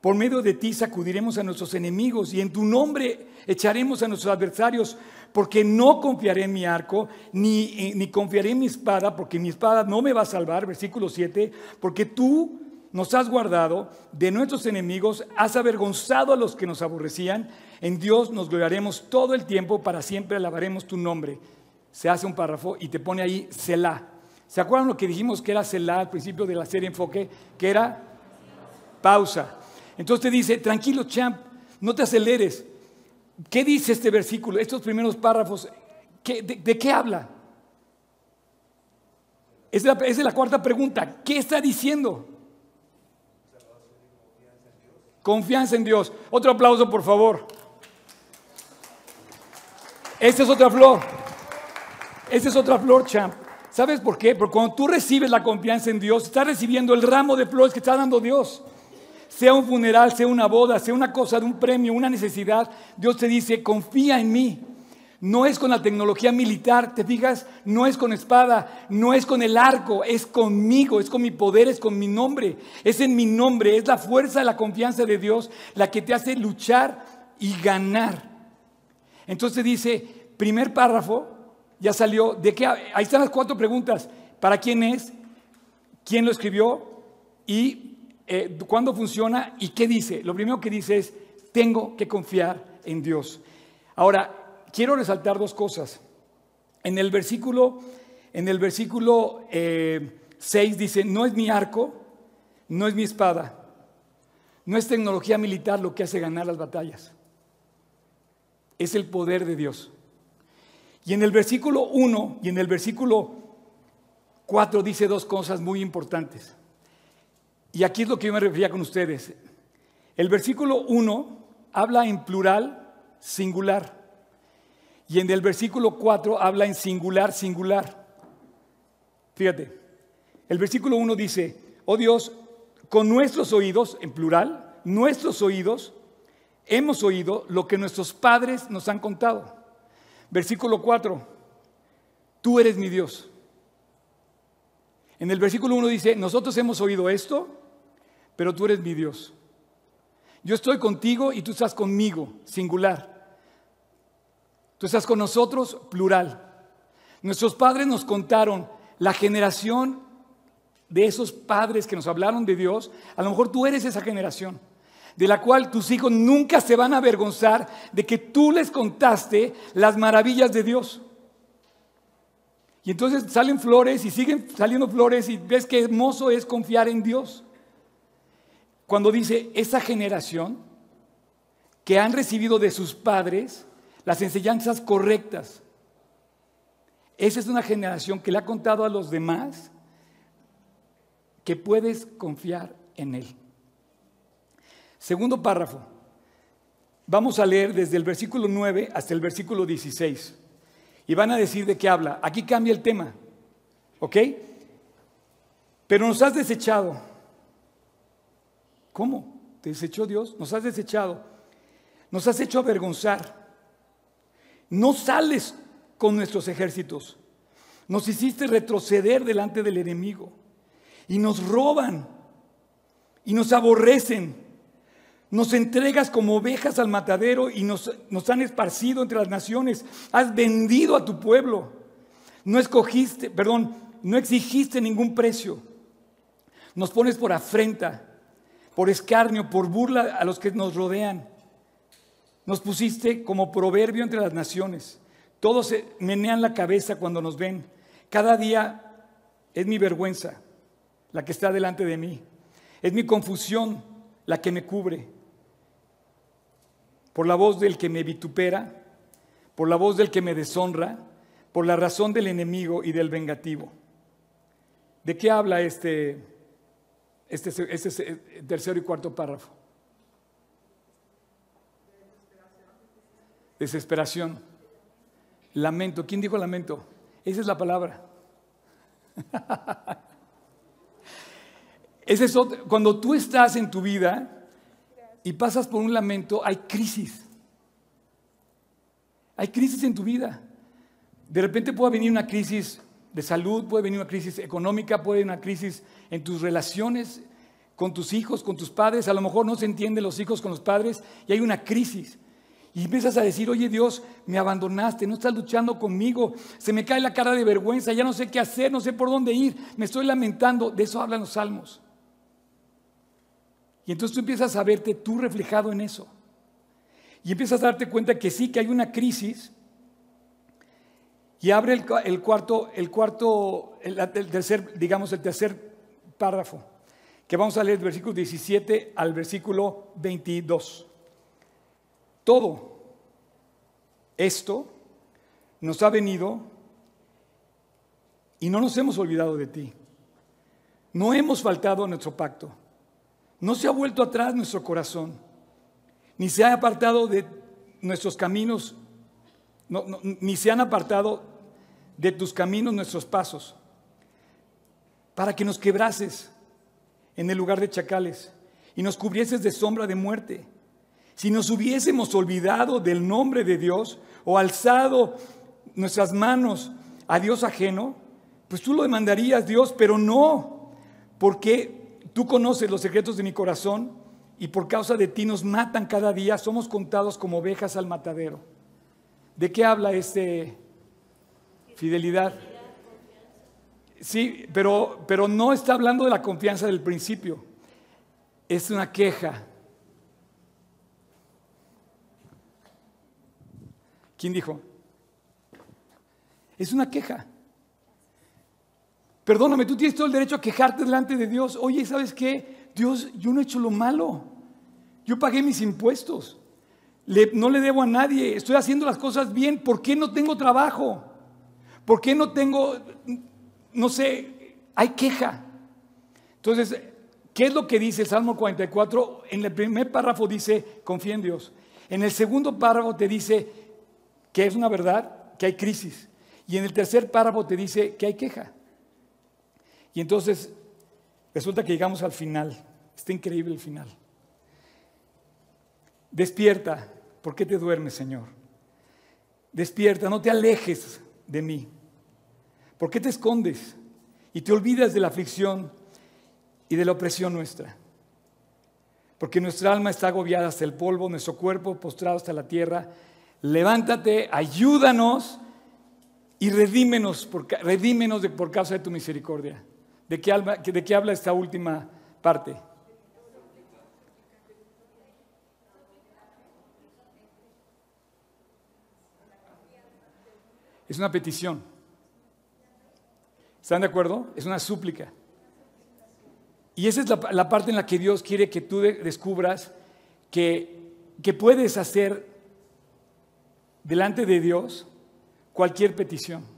por medio de ti sacudiremos a nuestros enemigos y en tu nombre echaremos a nuestros adversarios, porque no confiaré en mi arco, ni, ni confiaré en mi espada, porque mi espada no me va a salvar, versículo 7, porque tú nos has guardado de nuestros enemigos, has avergonzado a los que nos aborrecían, en Dios nos gloriaremos todo el tiempo, para siempre alabaremos tu nombre. Se hace un párrafo y te pone ahí Selah. ¿Se acuerdan lo que dijimos que era Selah al principio de la serie Enfoque? Que era pausa. Entonces te dice, tranquilo, champ, no te aceleres. ¿Qué dice este versículo? Estos primeros párrafos, de, qué habla? Esa es, la, cuarta pregunta. ¿Qué está diciendo? Confianza en Dios. Otro aplauso, por favor. Esta es otra flor. Esta es otra flor, champ. ¿Sabes por qué? Porque cuando tú recibes la confianza en Dios, estás recibiendo el ramo de flores que está dando Dios sea un funeral, sea una boda, sea una cosa de un premio, una necesidad, Dios te dice, confía en mí. No es con la tecnología militar, te fijas, no es con espada, no es con el arco, es conmigo, es con mi poder, es con mi nombre, es en mi nombre, es la fuerza, la confianza de Dios la que te hace luchar y ganar. Entonces dice, primer párrafo, ya salió, de qué, ahí están las cuatro preguntas, ¿para quién es? ¿Quién lo escribió? ¿Y eh, cuándo funciona? ¿Y qué dice? Lo primero que dice es, tengo que confiar en Dios. Ahora, quiero resaltar dos cosas. En el versículo, en el versículo 6 eh, dice, no es mi arco, no es mi espada, no es tecnología militar lo que hace ganar las batallas, es el poder de Dios. Y en el versículo 1 y en el versículo 4 dice dos cosas muy importantes. Y aquí es lo que yo me refería con ustedes. El versículo 1 habla en plural, singular. Y en el versículo 4 habla en singular, singular. Fíjate, el versículo 1 dice, oh Dios, con nuestros oídos, en plural, nuestros oídos, hemos oído lo que nuestros padres nos han contado. Versículo 4, tú eres mi Dios. En el versículo 1 dice, nosotros hemos oído esto, pero tú eres mi Dios. Yo estoy contigo y tú estás conmigo, singular. Tú estás con nosotros, plural. Nuestros padres nos contaron la generación de esos padres que nos hablaron de Dios. A lo mejor tú eres esa generación, de la cual tus hijos nunca se van a avergonzar de que tú les contaste las maravillas de Dios. Y entonces salen flores y siguen saliendo flores y ves que hermoso es confiar en Dios. Cuando dice esa generación que han recibido de sus padres las enseñanzas correctas. Esa es una generación que le ha contado a los demás que puedes confiar en Él. Segundo párrafo. Vamos a leer desde el versículo 9 hasta el versículo 16. Y van a decir de qué habla. Aquí cambia el tema. ¿Ok? Pero nos has desechado. ¿Cómo? ¿Te desechó Dios? Nos has desechado. Nos has hecho avergonzar. No sales con nuestros ejércitos. Nos hiciste retroceder delante del enemigo. Y nos roban. Y nos aborrecen. Nos entregas como ovejas al matadero y nos, nos han esparcido entre las naciones. Has vendido a tu pueblo. No escogiste, perdón, no exigiste ningún precio. Nos pones por afrenta, por escarnio, por burla a los que nos rodean. Nos pusiste como proverbio entre las naciones. Todos se menean la cabeza cuando nos ven. Cada día es mi vergüenza la que está delante de mí. Es mi confusión la que me cubre. Por la voz del que me vitupera, por la voz del que me deshonra, por la razón del enemigo y del vengativo. ¿De qué habla este, este, este tercero y cuarto párrafo? desesperación, lamento. ¿Quién dijo lamento? Esa es la palabra. *laughs* es eso, cuando tú estás en tu vida y pasas por un lamento, hay crisis. Hay crisis en tu vida. De repente puede venir una crisis de salud, puede venir una crisis económica, puede venir una crisis en tus relaciones con tus hijos, con tus padres. A lo mejor no se entienden los hijos con los padres y hay una crisis. Y empiezas a decir, oye Dios, me abandonaste, no estás luchando conmigo, se me cae la cara de vergüenza, ya no sé qué hacer, no sé por dónde ir, me estoy lamentando. De eso hablan los salmos. Y entonces tú empiezas a verte tú reflejado en eso. Y empiezas a darte cuenta que sí, que hay una crisis. Y abre el, cuarto, el cuarto, el, el, tercer, digamos, el tercer párrafo, que vamos a leer del versículo 17 al versículo 22. Todo esto nos ha venido y no nos hemos olvidado de ti. No hemos faltado a nuestro pacto. No se ha vuelto atrás nuestro corazón, ni se ha apartado de nuestros caminos, ni se han apartado de tus caminos nuestros pasos, para que nos quebrases en el lugar de chacales y nos cubrieses de sombra de muerte. Si nos hubiésemos olvidado del nombre de Dios o alzado nuestras manos a Dios ajeno, pues tú lo demandarías, Dios, pero no, porque tú conoces los secretos de mi corazón y por causa de ti nos matan cada día, somos contados como ovejas al matadero. ¿De qué habla este fidelidad? Sí, pero, pero no está hablando de la confianza del principio. Es una queja. ¿Quién dijo? Es una queja. Perdóname, tú tienes todo el derecho a quejarte delante de Dios. Oye, ¿sabes qué? Dios, yo no he hecho lo malo. Yo pagué mis impuestos. no le debo a nadie. Estoy haciendo las cosas bien. ¿Por qué no tengo trabajo? ¿Por qué no tengo, no sé, hay queja? Entonces, ¿qué es lo que dice el Salmo 44? En el primer párrafo dice, confía en Dios. En el segundo párrafo te dice que es una verdad, que hay crisis. Y en el tercer párrafo te dice que hay queja. Y entonces resulta que llegamos al final. Está increíble el final. Despierta. ¿Por qué te duermes, Señor? Despierta, no te alejes de mí. ¿Por qué te escondes y te olvidas de la aflicción y de la opresión nuestra? Porque nuestra alma está agobiada hasta el polvo, nuestro cuerpo postrado hasta la tierra. Levántate, ayúdanos y redímenos por, redímenos por causa de tu misericordia. ¿De qué, habla, ¿De qué habla esta última parte? Es una petición. ¿Están de acuerdo? Es una súplica. Y esa es la, parte en la que Dios quiere que tú descubras que puedes hacer delante de Dios cualquier petición.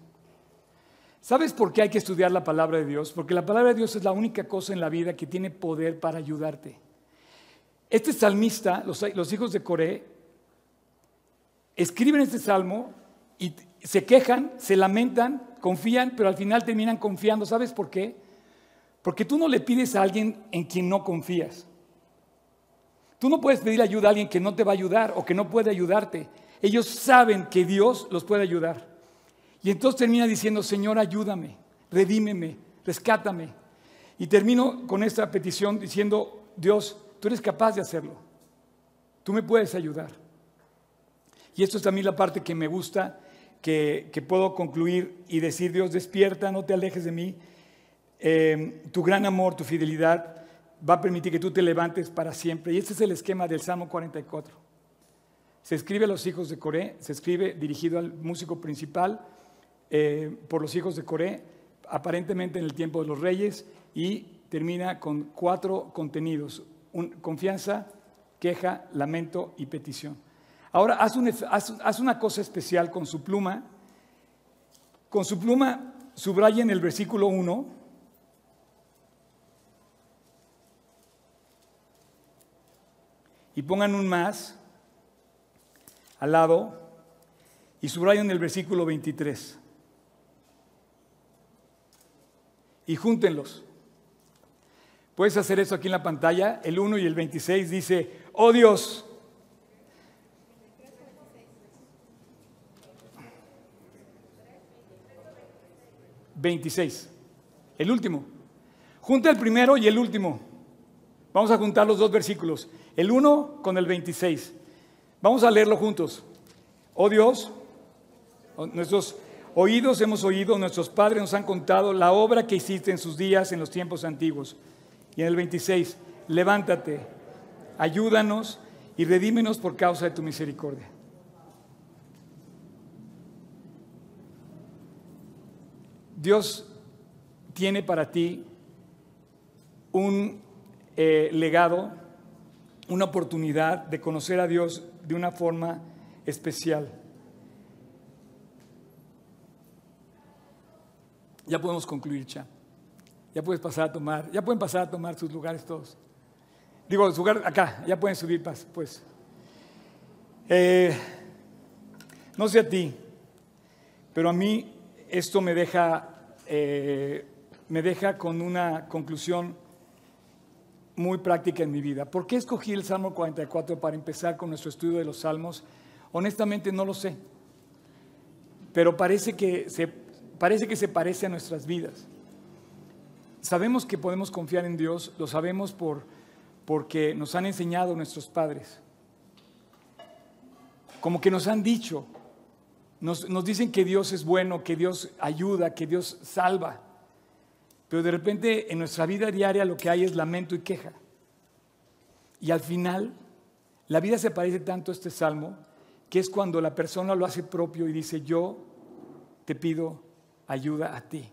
¿Sabes por qué hay que estudiar la palabra de Dios? Porque la palabra de Dios es la única cosa en la vida que tiene poder para ayudarte. Este salmista, los, hijos de Coré, escriben este salmo y se quejan, se lamentan, confían, pero al final terminan confiando. ¿Sabes por qué? Porque tú no le pides a alguien en quien no confías. Tú no puedes pedir ayuda a alguien que no te va a ayudar o que no puede ayudarte. Ellos saben que Dios los puede ayudar. Y entonces termina diciendo, Señor, ayúdame, redímeme, rescátame. Y termino con esta petición diciendo, Dios, tú eres capaz de hacerlo. Tú me puedes ayudar. Y esto es también la parte que me gusta, que, puedo concluir y decir, Dios, despierta, no te alejes de mí. Eh, tu gran amor, tu fidelidad va a permitir que tú te levantes para siempre. Y este es el esquema del Salmo 44. Se escribe a los hijos de Coré, se escribe dirigido al músico principal eh, por los hijos de Coré, aparentemente en el tiempo de los reyes, y termina con cuatro contenidos, confianza, queja, lamento y petición. Ahora, haz, una cosa especial con su pluma. Con su pluma subraya en el versículo 1. Y pongan un más al lado y subrayen el versículo 23. Y júntenlos. Puedes hacer eso aquí en la pantalla. El 1 y el 26 dice, oh Dios. ¿26? El último. Junta el primero y el último. Vamos a juntar los dos versículos. El 1 con el 26. Vamos a leerlo juntos. Oh Dios, nuestros Oídos hemos oído, nuestros padres nos han contado la obra que hiciste en sus días en los tiempos antiguos. Y en el 26, levántate, ayúdanos y redímenos por causa de tu misericordia. Dios tiene para ti un eh, legado, una oportunidad de conocer a Dios de una forma especial. Ya podemos concluir, Cha. Ya puedes pasar a tomar, ya pueden pasar a tomar sus lugares todos. Digo, su lugar acá, ya pueden subir, pues. Eh, no sé a ti, pero a mí esto me deja, eh, me deja con una conclusión muy práctica en mi vida. ¿Por qué escogí el Salmo 44 para empezar con nuestro estudio de los Salmos? Honestamente no lo sé, pero parece que se, parece, que se parece a nuestras vidas. Sabemos que podemos confiar en Dios, lo sabemos por, porque nos han enseñado nuestros padres. Como que nos han dicho, nos, nos dicen que Dios es bueno, que Dios ayuda, que Dios salva. Pero de repente en nuestra vida diaria lo que hay es lamento y queja. Y al final, la vida se parece tanto a este salmo que es cuando la persona lo hace propio y dice, yo te pido ayuda a ti.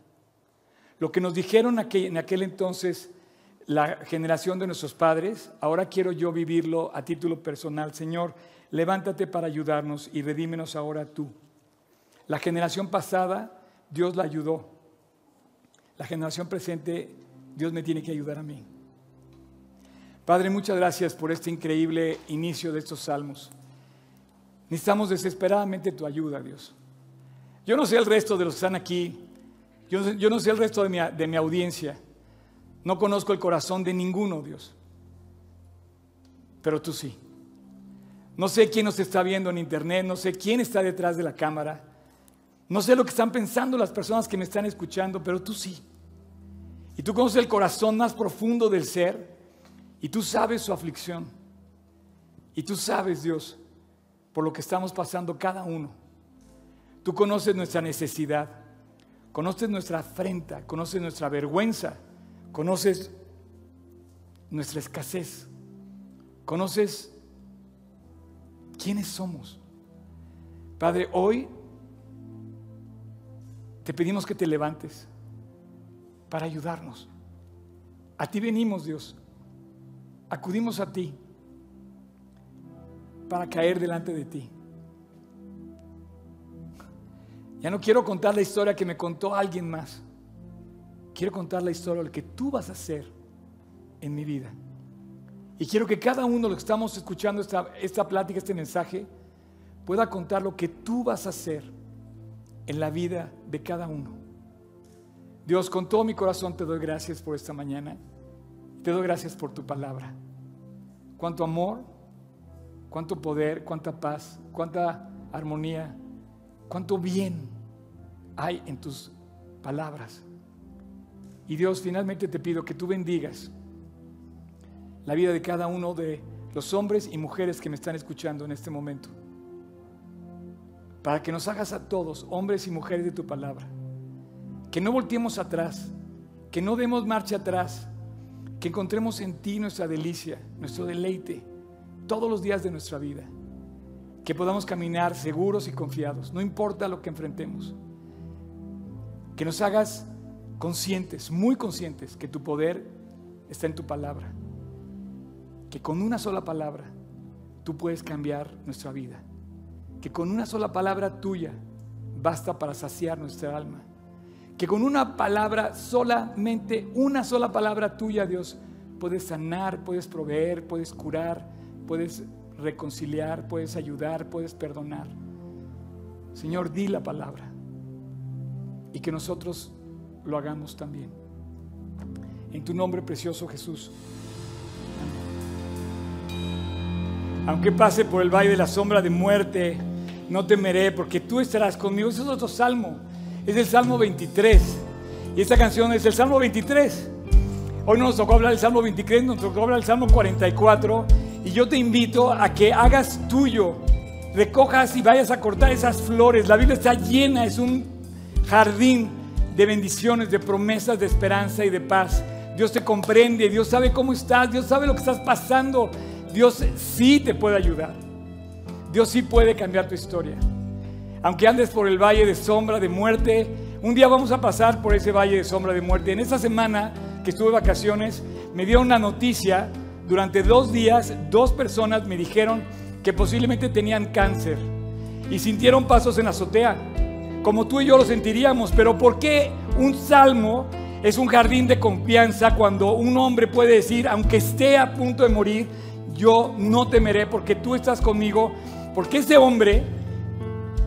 Lo que nos dijeron en aquel entonces la generación de nuestros padres, ahora quiero yo vivirlo a título personal. Señor, levántate para ayudarnos y redímenos ahora tú. La generación pasada, Dios la ayudó. La generación presente, Dios me tiene que ayudar a mí. Padre, muchas gracias por este increíble inicio de estos salmos. Necesitamos desesperadamente tu ayuda, Dios. Yo no sé el resto de los que están aquí, yo, no sé el resto de mi, de mi audiencia, no conozco el corazón de ninguno, Dios, pero tú sí. No sé quién nos está viendo en internet, no sé quién está detrás de la cámara, no sé lo que están pensando las personas que me están escuchando, pero tú sí. Y tú conoces el corazón más profundo del ser y tú sabes su aflicción. Y tú sabes, Dios, por lo que estamos pasando cada uno. Tú conoces nuestra necesidad, conoces nuestra afrenta, conoces nuestra vergüenza, conoces nuestra escasez, conoces quiénes somos. Padre, hoy te pedimos que te levantes para ayudarnos. A ti venimos, Dios. Acudimos a ti para caer delante de ti. Ya no quiero contar la historia que me contó alguien más. Quiero contar la historia de lo que tú vas a hacer en mi vida. Y quiero que cada uno de los que estamos escuchando esta, esta plática, este mensaje, pueda contar lo que tú vas a hacer en la vida de cada uno. Dios, con todo mi corazón te doy gracias por esta mañana. Te doy gracias por tu palabra. Cuánto amor, cuánto poder, cuánta paz, cuánta armonía, cuánto bien hay en tus palabras. Y Dios, finalmente te pido que tú bendigas la vida de cada uno de los hombres y mujeres que me están escuchando en este momento. Para que nos hagas a todos, hombres y mujeres de tu palabra. Que no volteemos atrás, que no demos marcha atrás, que encontremos en ti nuestra delicia, nuestro deleite, todos los días de nuestra vida. Que podamos caminar seguros y confiados, no importa lo que enfrentemos. Que nos hagas conscientes, muy conscientes, que tu poder está en tu palabra. Que con una sola palabra tú puedes cambiar nuestra vida. Que con una sola palabra tuya basta para saciar nuestra alma que con una palabra, solamente una sola palabra tuya, Dios, puedes sanar, puedes proveer, puedes curar, puedes reconciliar, puedes ayudar, puedes perdonar. Señor, di la palabra y que nosotros lo hagamos también. En tu nombre precioso Jesús. Aunque pase por el valle de la sombra de muerte, no temeré porque tú estarás conmigo. Ese es otro salmo es el Salmo 23. Y esta canción es el Salmo 23. Hoy no nos tocó hablar del Salmo 23, nos tocó hablar del Salmo 44. Y yo te invito a que hagas tuyo, recojas y vayas a cortar esas flores. La Biblia está llena, es un jardín de bendiciones, de promesas, de esperanza y de paz. Dios te comprende, Dios sabe cómo estás, Dios sabe lo que estás pasando. Dios sí te puede ayudar. Dios sí puede cambiar tu historia aunque andes por el valle de sombra de muerte, un día vamos a pasar por ese valle de sombra de muerte. En esta semana que estuve de vacaciones, me dio una noticia. Durante dos días, dos personas me dijeron que posiblemente tenían cáncer y sintieron pasos en la azotea, como tú y yo lo sentiríamos. Pero ¿por qué un salmo es un jardín de confianza cuando un hombre puede decir, aunque esté a punto de morir, yo no temeré porque tú estás conmigo? Porque ese hombre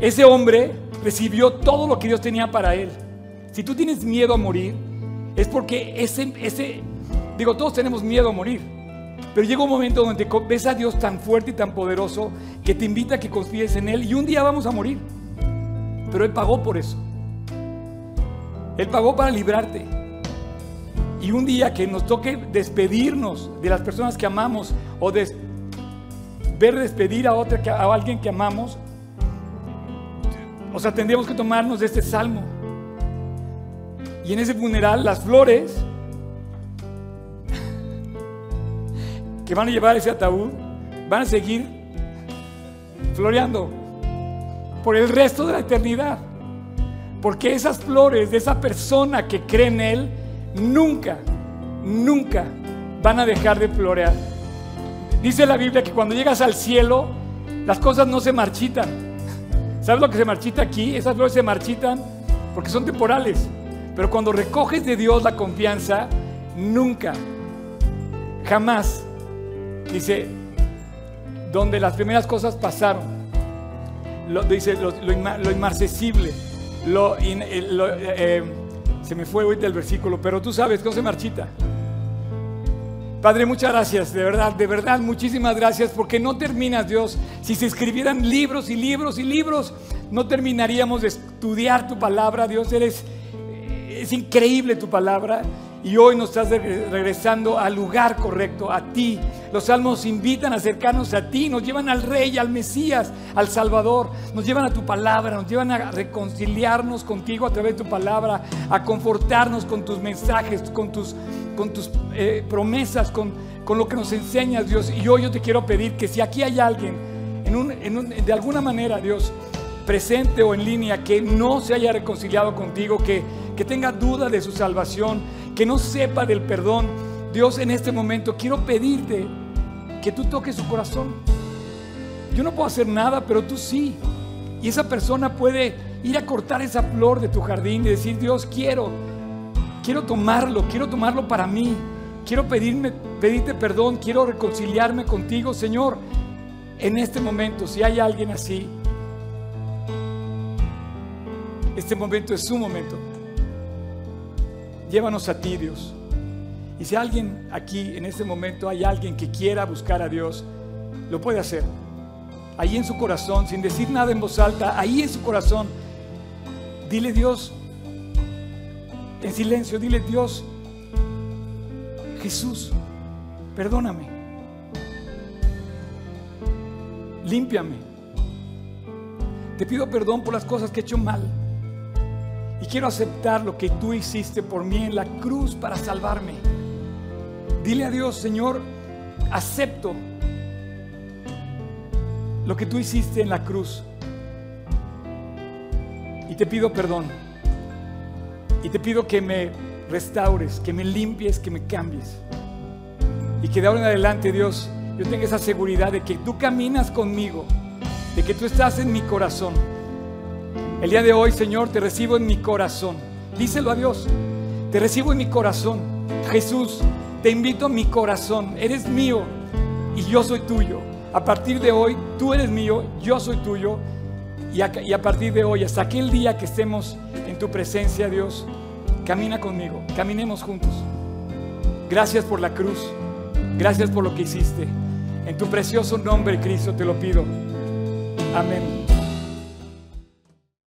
ese hombre recibió todo lo que Dios tenía para él. Si tú tienes miedo a morir, es porque ese, ese, Digo, todos tenemos miedo a morir. Pero llega un momento donde ves a Dios tan fuerte y tan poderoso que te invita a que confíes en Él y un día vamos a morir. Pero Él pagó por eso. Él pagó para librarte. Y un día que nos toque despedirnos de las personas que amamos o ver despedir a, otra, alguien que amamos, o sea, tendríamos que tomarnos de este salmo. Y en ese funeral las flores que van a llevar ese ataúd van a seguir floreando por el resto de la eternidad. Porque esas flores de esa persona que cree en Él nunca, nunca van a dejar de florear. Dice la Biblia que cuando llegas al cielo, las cosas no se marchitan. ¿Sabes lo que se marchita aquí? Esas flores se marchitan porque son temporales. Pero cuando recoges de Dios la confianza, nunca, jamás, dice, donde las primeras cosas pasaron, lo, dice lo, inmarcesible, lo, eh, eh, se me fue ahorita el versículo, pero tú sabes que no se marchita. Padre, muchas gracias, de verdad, de verdad, muchísimas gracias, porque no terminas, Dios. Si se escribieran libros y libros y libros, no terminaríamos de estudiar tu palabra, Dios. Eres, es increíble tu palabra. Y hoy nos estás regresando al lugar correcto, a ti. Los salmos invitan a acercarnos a ti, nos llevan al Rey, al Mesías, al Salvador, nos llevan a tu palabra, nos llevan a reconciliarnos contigo a través de tu palabra, a confortarnos con tus mensajes, con tus, eh, promesas, con, lo que nos enseñas, Dios. Y hoy yo te quiero pedir que si aquí hay alguien, en de alguna manera, Dios, presente o en línea, que no se haya reconciliado contigo, que, que tenga duda de su salvación, que no sepa del perdón, Dios en este momento quiero pedirte que tú toques su corazón. Yo no puedo hacer nada, pero tú sí. Y esa persona puede ir a cortar esa flor de tu jardín y decir, Dios, quiero, quiero tomarlo, quiero tomarlo para mí. Quiero pedirme, pedirte perdón, quiero reconciliarme contigo, Señor. En este momento, si hay alguien así, este momento es su momento. Llévanos a ti, Dios. Y si alguien aquí en este momento hay alguien que quiera buscar a Dios, lo puede hacer. Ahí en su corazón, sin decir nada en voz alta, ahí en su corazón, dile Dios, en silencio, dile Dios, Jesús, perdóname, límpiame, te pido perdón por las cosas que he hecho mal. Y quiero aceptar lo que tú hiciste por mí en la cruz para salvarme. Dile a Dios, Señor, acepto lo que tú hiciste en la cruz. Y te pido perdón. Y te pido que me restaures, que me limpies, que me cambies. Y que de ahora en adelante, Dios, yo tenga esa seguridad de que tú caminas conmigo, de que tú estás en mi corazón el día de hoy, Señor, te recibo en mi corazón. Díselo a Dios. Te recibo en mi corazón. Jesús, te invito a mi corazón. Eres mío y yo soy tuyo. A partir de hoy, tú eres mío, yo soy tuyo. Y a, y a partir de hoy, hasta aquel día que estemos en tu presencia, Dios, camina conmigo. Caminemos juntos. Gracias por la cruz. Gracias por lo que hiciste. En tu precioso nombre, Cristo, te lo pido. Amén.